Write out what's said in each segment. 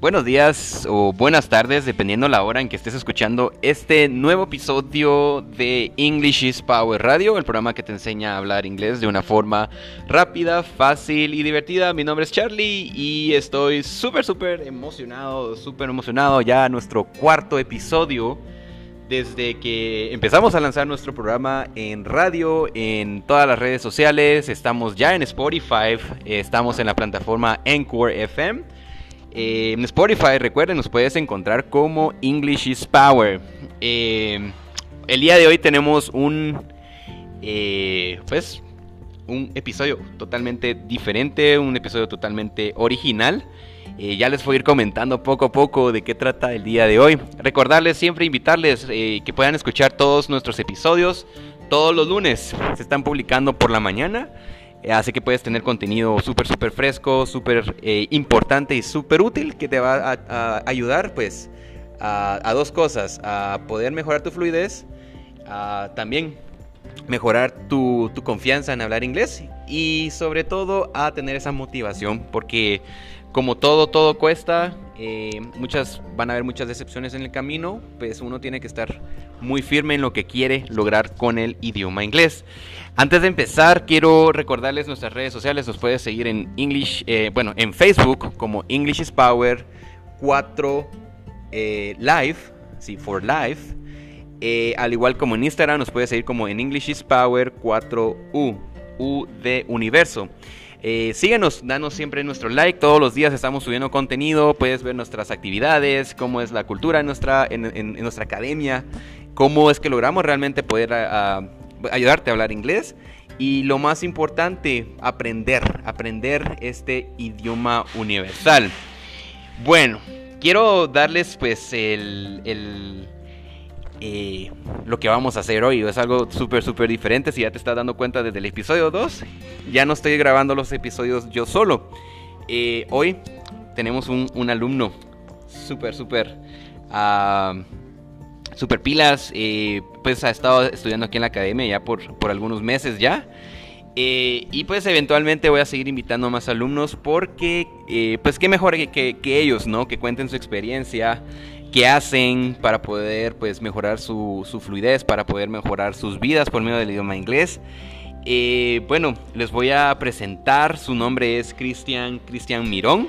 buenos días o buenas tardes, dependiendo la hora en que estés escuchando este nuevo episodio de English is Power Radio, el programa que te enseña a hablar inglés de una forma rápida, fácil y divertida. Mi nombre es Charlie y estoy súper, súper emocionado, súper emocionado ya nuestro cuarto episodio desde que empezamos a lanzar nuestro programa en radio, en todas las redes sociales, estamos ya en Spotify, estamos en la plataforma Encore FM. Eh, en Spotify, recuerden, nos puedes encontrar como English is Power. Eh, el día de hoy tenemos un, eh, pues, un episodio totalmente diferente, un episodio totalmente original. Ya les voy a ir comentando poco a poco de qué trata el día de hoy. Recordarles siempre, invitarles que puedan escuchar todos nuestros episodios todos los lunes. Se están publicando por la mañana. Eh, así que puedes tener contenido súper, súper fresco, súper importante y súper útil que te va a, ayudar pues a, dos cosas. A poder mejorar tu fluidez. También mejorar tu, tu confianza en hablar inglés. Y sobre todo a tener esa motivación. Porque como todo, todo cuesta. Eh, muchas van a haber muchas decepciones en el camino. Pues uno tiene que estar muy firme en lo que quiere lograr con el idioma inglés. Antes de empezar, quiero recordarles nuestras redes sociales. Nos puedes seguir en English, eh, bueno, en Facebook como English is Power 4 eh, Live, sí, for Life. al igual como en Instagram, nos puedes seguir como en English is Power 4U, U de Universo. Eh, síguenos, danos siempre nuestro like. Todos los días estamos subiendo contenido. Puedes ver nuestras actividades, cómo es la cultura en nuestra, en, nuestra academia, cómo es que logramos realmente poder ayudarte a hablar inglés. Y lo más importante, aprender, aprender este idioma universal. Bueno, quiero darles pues el eh, lo que vamos a hacer hoy. Es algo súper, súper diferente. Si ya te estás dando cuenta desde el episodio 2, ya no estoy grabando los episodios yo solo. Eh, hoy tenemos un, alumno súper, súper, uh, súper pilas. Eh, pues ha estado estudiando aquí en la academia ya por, por algunos meses ya. y pues eventualmente voy a seguir invitando a más alumnos porque pues qué mejor que, que, ellos, ¿no? Que cuenten su experiencia qué hacen para poder pues, mejorar su, fluidez, para poder mejorar sus vidas por medio del idioma inglés. Eh, bueno, les voy a presentar, su nombre es Cristian Cristian Mirón.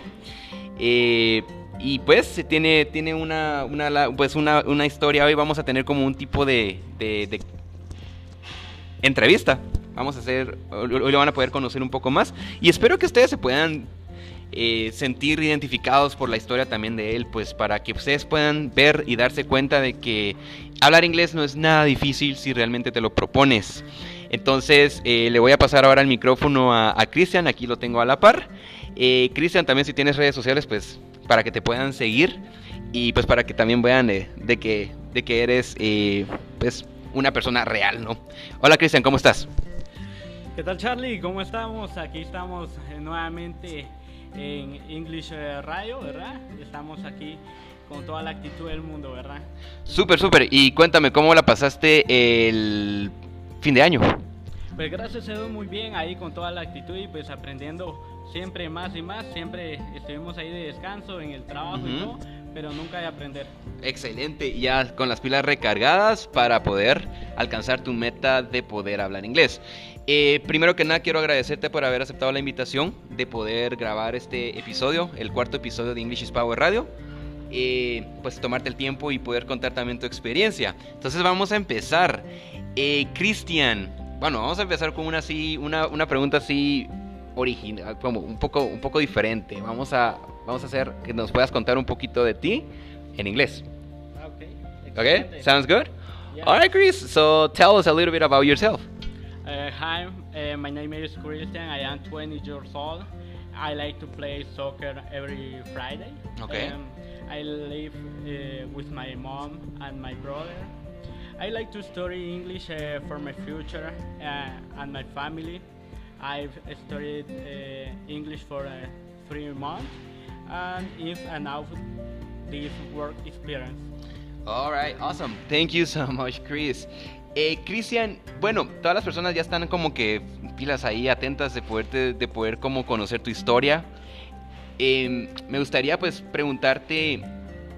Y pues tiene, tiene una, pues una, historia, hoy vamos a tener como un tipo de, de entrevista. Vamos a hacer, hoy lo van a poder conocer un poco más. Y espero que ustedes se puedan eh, sentir identificados por la historia también de él, pues para que ustedes puedan ver y darse cuenta de que hablar inglés no es nada difícil si realmente te lo propones. Entonces eh, le voy a pasar ahora el micrófono a, Cristian, aquí lo tengo a la par. Eh, Cristian, también si tienes redes sociales, pues para que te puedan seguir y pues para que también vean de, que, de que eres pues una persona real, ¿no? Hola Cristian, ¿cómo estás? ¿Qué tal Charlie? ¿Cómo estamos? Aquí estamos nuevamente en English eh, Radio, ¿verdad? Estamos aquí con toda la actitud del mundo, ¿verdad? Súper, súper. Y cuéntame, ¿cómo la pasaste el fin de año? Pues gracias Dios muy bien, ahí con toda la actitud y pues aprendiendo siempre más y más. Siempre estuvimos ahí de descanso en el trabajo y todo, pero nunca de aprender. Excelente, ya con las pilas recargadas para poder alcanzar tu meta de poder hablar inglés. Eh, primero que nada quiero agradecerte por haber aceptado la invitación de poder grabar este episodio, el cuarto episodio de English is Power Radio. Eh, pues tomarte el tiempo y poder contar también tu experiencia. Entonces vamos a empezar. Eh, Cristian, bueno, vamos a empezar con una así, una, una pregunta así original, como un poco, un poco diferente. Vamos a, vamos a hacer que nos puedas contar un poquito de ti en inglés. Ah, okay. Okay, sounds good. All right, Chris. So tell us a little bit about yourself. Uh, hi, uh, my name is Christian. I am 20 years old. I like to play soccer every Friday. Okay. Um, I live uh, with my mom and my brother. I like to study English uh, for my future uh, and my family. I've studied uh, English for three months and is an out this work experience. All right, awesome. Thank you so much, Chris. Eh, Cristian, bueno, todas las personas ya están como que pilas ahí, atentas de poder, de poder como conocer tu historia. em, me gustaría pues preguntarte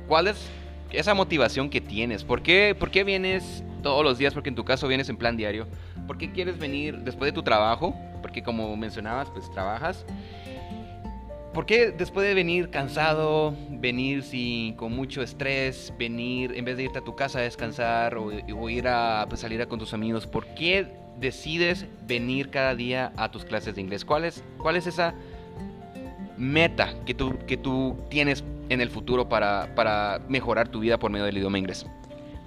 cuál es esa motivación que tienes. ¿Por qué, ¿Por qué vienes todos los días? Porque en tu caso vienes en plan diario. ¿Por qué quieres venir después de tu trabajo? Porque como mencionabas, pues trabajas. ¿Por qué después de venir cansado, venir sin, con mucho estrés, venir en vez de irte a tu casa a descansar o, ir a pues, salir a con tus amigos, por qué decides venir cada día a tus clases de inglés? ¿Cuál es, cuál es esa meta que tú, que tú tienes en el futuro para, para mejorar tu vida por medio del idioma inglés?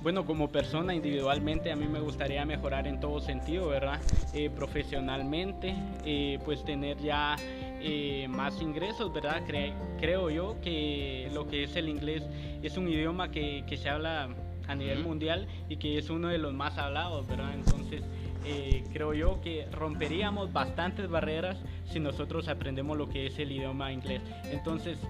Bueno, como persona individualmente a mí me gustaría mejorar en todo sentido, ¿verdad? Eh, profesionalmente, eh, pues tener ya eh, más ingresos, ¿verdad? creo yo que lo que es el inglés es un idioma que, que se habla a nivel mundial y que es uno de los más hablados, ¿verdad? Entonces, creo yo que romperíamos bastantes barreras si nosotros aprendemos lo que es el idioma inglés. Entonces,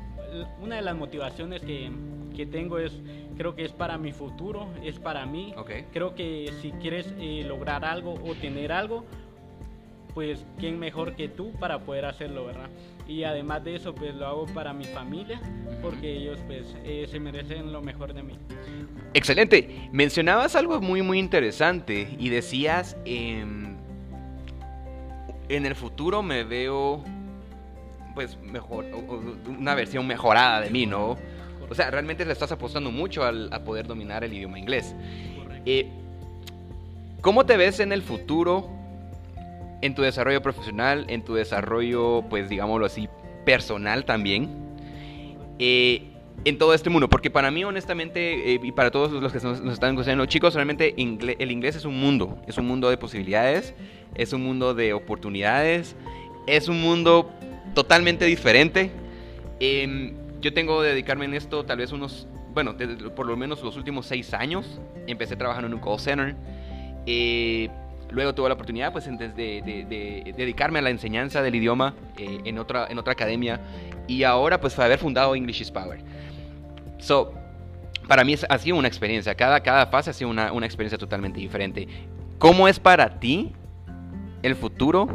una de las motivaciones que, que tengo es, creo que es para mi futuro, es para mí. Creo que si quieres eh, lograr algo o tener algo, pues quién mejor que tú para poder hacerlo, ¿verdad? Y además de eso, pues lo hago para mi familia, porque ellos pues eh, se merecen lo mejor de mí. Excelente. Mencionabas algo muy muy interesante y decías, em, en el futuro me veo pues mejor, una versión mejorada de mí, ¿no? O sea, realmente le estás apostando mucho al, a poder dominar el idioma inglés. Eh, ¿Cómo te ves en el futuro en tu desarrollo profesional, en tu desarrollo, pues digámoslo así, personal también? Eh, en todo este mundo, porque para mí honestamente eh, y para todos los que nos, están escuchando, chicos, realmente el inglés es un mundo, es un mundo de posibilidades, es un mundo de oportunidades, es un mundo totalmente diferente. Em, yo tengo que dedicarme en esto tal vez unos, bueno, por lo menos los últimos seis años. Empecé trabajando en un call center. Eh, luego tuve la oportunidad pues de, de, dedicarme a la enseñanza del idioma eh, en, otra, en otra academia. Y ahora pues haber fundado English is Power. So, para mí ha sido una experiencia. Cada, cada fase ha sido una, una experiencia totalmente diferente. ¿Cómo es para ti el futuro?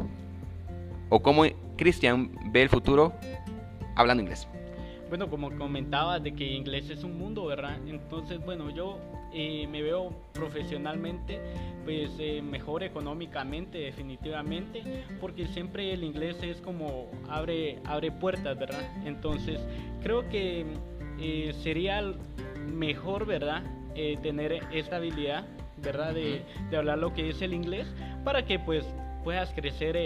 ¿O cómo Cristian ve el futuro hablando inglés? Bueno, como comentaba, de que inglés es un mundo, ¿verdad? Entonces, bueno, yo eh, me veo profesionalmente, pues eh, mejor económicamente, definitivamente, porque siempre el inglés es como abre, abre puertas, ¿verdad? Entonces, creo que eh, sería mejor, ¿verdad? tener esta habilidad, ¿verdad? De, de, hablar lo que es el inglés, para que pues puedas crecer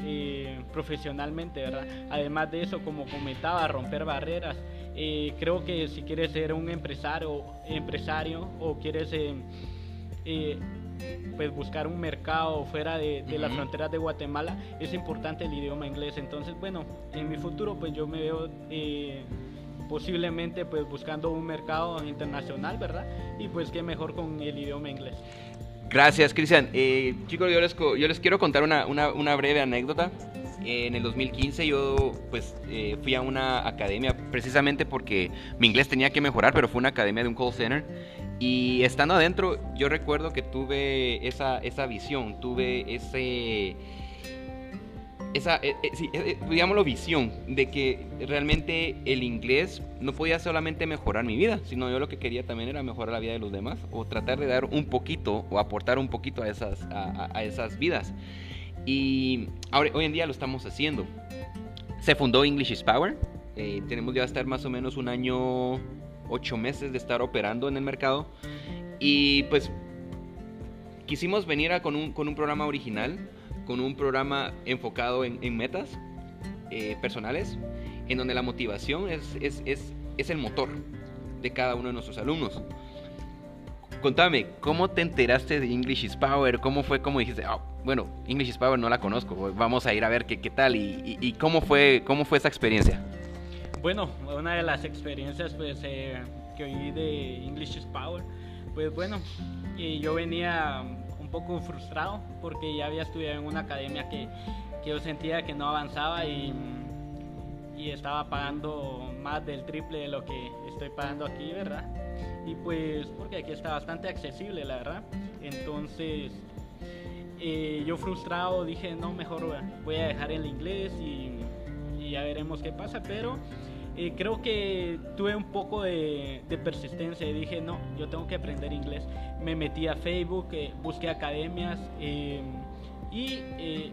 eh, profesionalmente, ¿verdad? Además de eso, como comentaba, romper barreras. Eh, creo que si quieres ser un empresario, empresario o quieres eh, pues buscar un mercado fuera de, las fronteras de Guatemala, es importante el idioma inglés. Entonces, bueno, en mi futuro pues yo me veo posiblemente pues buscando un mercado internacional, ¿verdad? Y pues qué mejor con el idioma inglés. Gracias, Cristian. Eh, chicos, yo les, yo les quiero contar una, breve anécdota. en el 2015 yo pues eh, fui a una academia precisamente porque mi inglés tenía que mejorar, pero fue una academia de un call center. Y estando adentro, yo recuerdo que tuve esa, esa visión, tuve ese esa, eh, eh, eh, digámoslo, visión de que realmente el inglés no podía solamente mejorar mi vida, sino yo lo que quería también era mejorar la vida de los demás o tratar de dar un poquito o aportar un poquito a esas, a, esas vidas. Y ahora, hoy en día lo estamos haciendo. Se fundó English is Power. tenemos ya estar más o menos un año, ocho meses de estar operando en el mercado. Y pues quisimos venir a, con, un, con un programa original con un programa enfocado en, metas eh, personales, en donde la motivación es, es, es, es, el motor de cada uno de nuestros alumnos. Contame, ¿cómo te enteraste de English is Power? ¿Cómo fue? ¿Cómo dijiste? Ah, bueno, English is Power no la conozco, vamos a ir a ver qué, qué tal y, y, cómo, fue, cómo fue esa experiencia. Bueno, una de las experiencias pues, eh, que oí de English is Power, pues bueno, y yo venía un poco frustrado porque ya había estudiado en una academia que, que yo sentía que no avanzaba y, y, estaba pagando más del triple de lo que estoy pagando aquí, ¿verdad? Y pues porque aquí está bastante accesible, la verdad. Entonces eh, yo frustrado dije, no, mejor voy a dejar el inglés y, y ya veremos qué pasa, pero eh, creo que tuve un poco de, persistencia y dije, no, yo tengo que aprender inglés. Me metí a Facebook, eh, busqué academias eh, y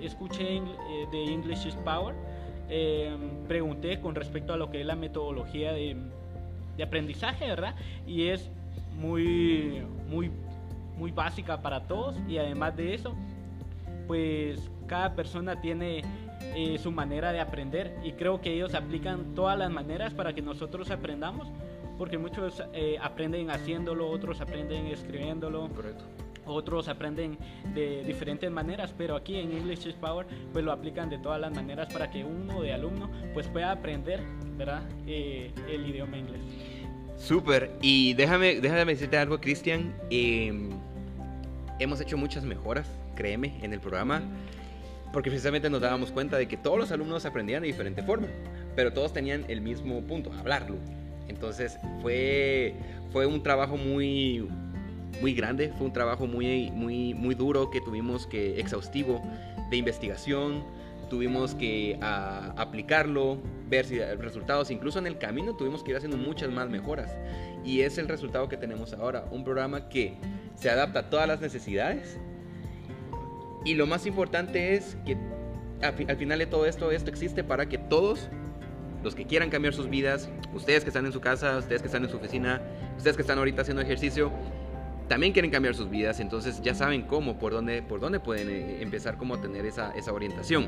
escuché de English is Power. pregunté con respecto a lo que es la metodología de, de aprendizaje, ¿verdad? Y es muy, muy, muy básica para todos y además de eso, pues cada persona tiene eh, su manera de aprender y creo que ellos aplican todas las maneras para que nosotros aprendamos porque muchos eh, aprenden haciéndolo, otros aprenden escribiéndolo. Otros aprenden de diferentes maneras, pero aquí en English is Power pues lo aplican de todas las maneras para que uno de alumno pues pueda aprender, ¿verdad? Eh, el idioma inglés. Súper, y déjame, déjame decirte algo, Cristian. Em, hemos hecho muchas mejoras, créeme, en el programa porque precisamente nos dábamos cuenta de que todos los alumnos aprendían de diferente forma, pero todos tenían el mismo punto, hablarlo. Entonces fue, fue un trabajo muy, muy grande, fue un trabajo muy, muy, muy duro que tuvimos que, exhaustivo, de investigación, tuvimos que aplicarlo, ver si resultados, incluso en el camino tuvimos que ir haciendo muchas más mejoras. Y es el resultado que tenemos ahora, un programa que se adapta a todas las necesidades y lo más importante es que al final de todo esto, esto existe para que todos los que quieran cambiar sus vidas, ustedes que están en su casa, ustedes que están en su oficina, ustedes que están ahorita haciendo ejercicio, también quieren cambiar sus vidas, entonces ya saben cómo, por dónde, por dónde pueden eh, empezar como a tener esa, esa orientación.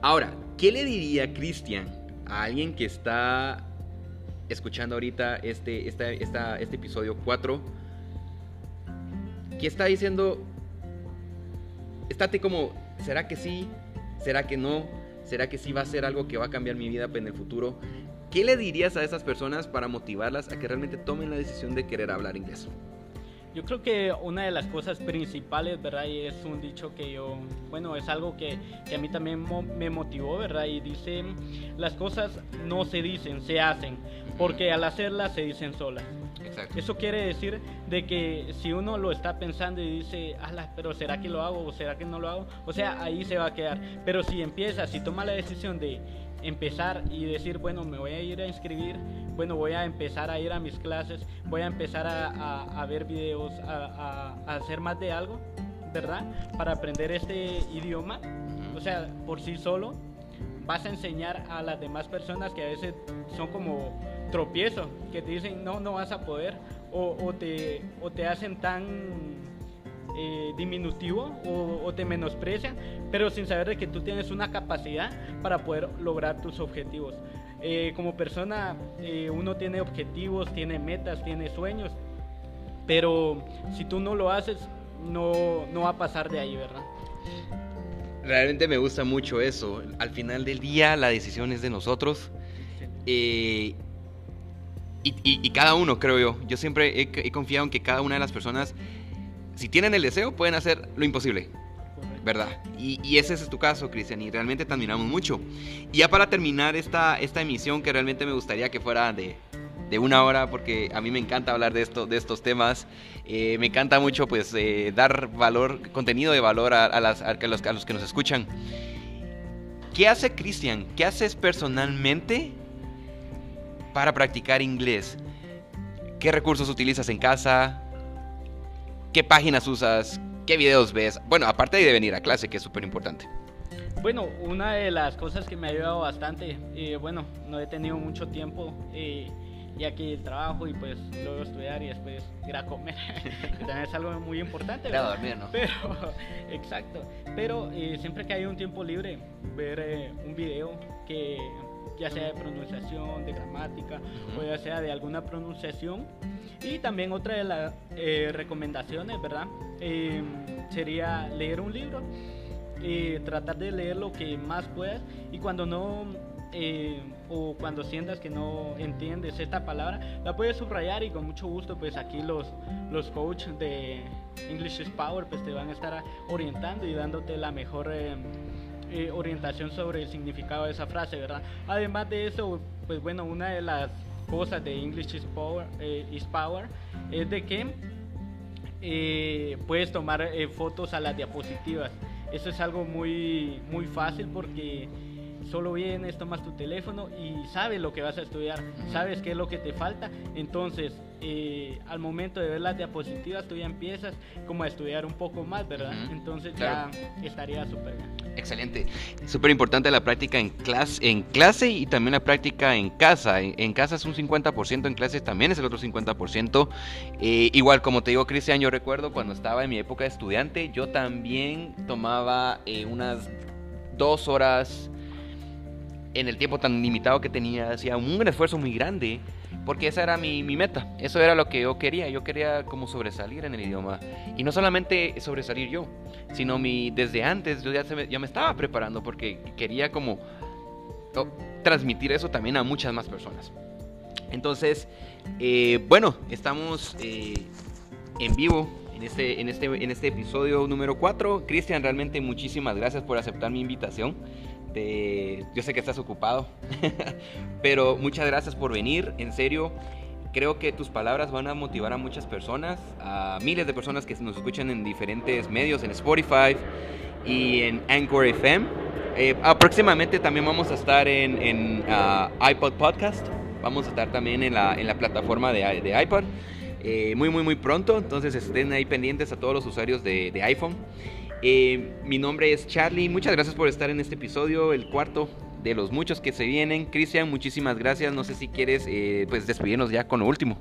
Ahora, ¿qué le diría Cristian a alguien que está escuchando ahorita este, este episodio 4? ¿Qué está diciendo, estate como, ¿será que sí? ¿Será que no? ¿Será que sí va a ser algo que va a cambiar mi vida en el futuro? ¿Qué le dirías a esas personas para motivarlas a que realmente tomen la decisión de querer hablar inglés? Yo creo que una de las cosas principales, ¿verdad? Y es un dicho que yo, bueno, es algo que, que a mí también me motivó, ¿verdad? Y dice, las cosas no se dicen, se hacen, porque al hacerlas se dicen solas. Eso quiere decir de que si uno lo está pensando y dice, ala, pero ¿será que lo hago o será que no lo hago? O sea, ahí se va a quedar. Pero si empieza, si toma la decisión de empezar y decir, bueno, me voy a ir a inscribir, bueno, voy a empezar a ir a mis clases, voy a empezar a, ver videos, a, hacer más de algo, ¿verdad? Para aprender este idioma, o sea, por sí solo, vas a enseñar a las demás personas que a veces son como tropiezos, que te dicen, no, no vas a poder, o, te, o te hacen tan eh, diminutivo o, te menosprecian, pero sin saber de que tú tienes una capacidad para poder lograr tus objetivos. Eh, como persona eh, uno tiene objetivos, tiene metas, tiene sueños, pero si tú no lo haces, no, no va a pasar de ahí, ¿verdad? Realmente me gusta mucho eso. Al final del día la decisión es de nosotros. Y, cada uno, creo yo. Yo siempre he, confiado en que cada una de las personas si tienen el deseo, pueden hacer lo imposible. ¿Verdad? Y, ese es tu caso, Cristian, y realmente te admiramos mucho. Y ya para terminar esta, esta emisión, que realmente me gustaría que fuera de, de una hora, porque a mí me encanta hablar de, esto, de estos temas. Eh, me encanta mucho, pues, eh, dar valor, contenido de valor a, las, a, los, a los que nos escuchan. ¿Qué hace Cristian? ¿Qué haces personalmente para practicar inglés? ¿Qué recursos utilizas en casa? ¿Qué páginas usas? ¿Qué videos ves? Bueno, aparte de venir a clase, que es súper importante. Bueno, una de las cosas que me ha ayudado bastante, eh, bueno, no he tenido mucho tiempo, eh, ya que el trabajo y pues luego estudiar y después ir a comer, que también es algo muy importante. Claro, dormir, ¿no? Pero, exacto, pero eh, siempre que hay un tiempo libre, ver un video que ya sea de pronunciación, de gramática o ya sea de alguna pronunciación. Y también otra de las eh, recomendaciones, ¿verdad? Eh, sería leer un libro, eh, tratar de leer lo que más puedas y cuando no o cuando sientas que no entiendes esta palabra, la puedes subrayar y con mucho gusto pues aquí los, los coaches de English is Power pues te van a estar orientando y dándote la mejor eh, orientación sobre el significado de esa frase, ¿verdad? Además de eso, pues bueno, una de las cosas de English is Power, eh, is power es de que eh, puedes tomar fotos a las diapositivas. Eso es algo muy, muy fácil porque solo vienes, tomas tu teléfono y sabes lo que vas a estudiar, sabes qué es lo que te falta, entonces eh, al momento de ver las diapositivas tú ya empiezas como a estudiar un poco más, ¿verdad? Entonces ya estaría súper bien. Excelente. Súper importante la práctica en clase, en clase y también la práctica en casa. En, casa es un 50%, en clase también es el otro 50%. Eh, igual, como te digo, Cristian, yo recuerdo cuando estaba en mi época de estudiante, yo también tomaba eh, unas dos horas en el tiempo tan limitado que tenía, hacía un esfuerzo muy grande porque esa era mi, meta, eso era lo que yo quería, yo quería como sobresalir en el idioma. Y no solamente sobresalir yo, sino mi, desde antes yo ya, me, me estaba preparando porque quería como oh, transmitir eso también a muchas más personas. Entonces, eh, bueno, estamos eh, en vivo en este, en, este, en este episodio número 4. Cristian, realmente muchísimas gracias por aceptar mi invitación. Yo sé que estás ocupado, pero muchas gracias por venir, en serio. Creo que tus palabras van a motivar a muchas personas, a miles de personas que nos escuchan en diferentes medios, en Spotify y en Anchor FM. Eh, próximamente también vamos a estar en, ah, iPod Podcast, vamos a estar también en la, plataforma de, iPod. Eh, muy, muy, muy pronto. Entonces estén ahí pendientes a todos los usuarios de iPhone. Eh, mi nombre es Charlie, muchas gracias por estar en este episodio, el cuarto de los muchos que se vienen. Cristian, muchísimas gracias. No sé si quieres eh, pues despedirnos ya con lo último.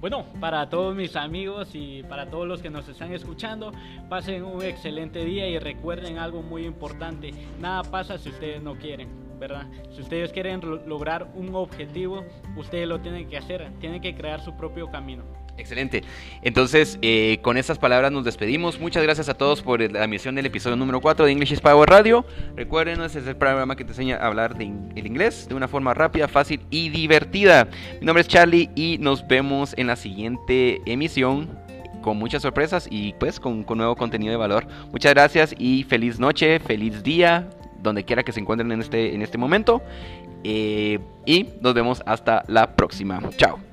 Bueno, para todos mis amigos y para todos los que nos están escuchando, pasen un excelente día y recuerden algo muy importante. Nada pasa si ustedes no quieren, ¿verdad? Si ustedes quieren lograr un objetivo, ustedes lo tienen que hacer, tienen que crear su propio camino. Excelente. Entonces, eh, con estas palabras nos despedimos. Muchas gracias a todos por la emisión del episodio número 4 de English is Power Radio. Recuerden, este es el programa que te enseña a hablar el inglés de una forma rápida, fácil y divertida. Mi nombre es Charlie y nos vemos en la siguiente emisión con muchas sorpresas y pues con, nuevo contenido de valor. Muchas gracias y feliz noche, feliz día, donde quiera que se encuentren en este, en este momento. Eh, y nos vemos hasta la próxima. Chao.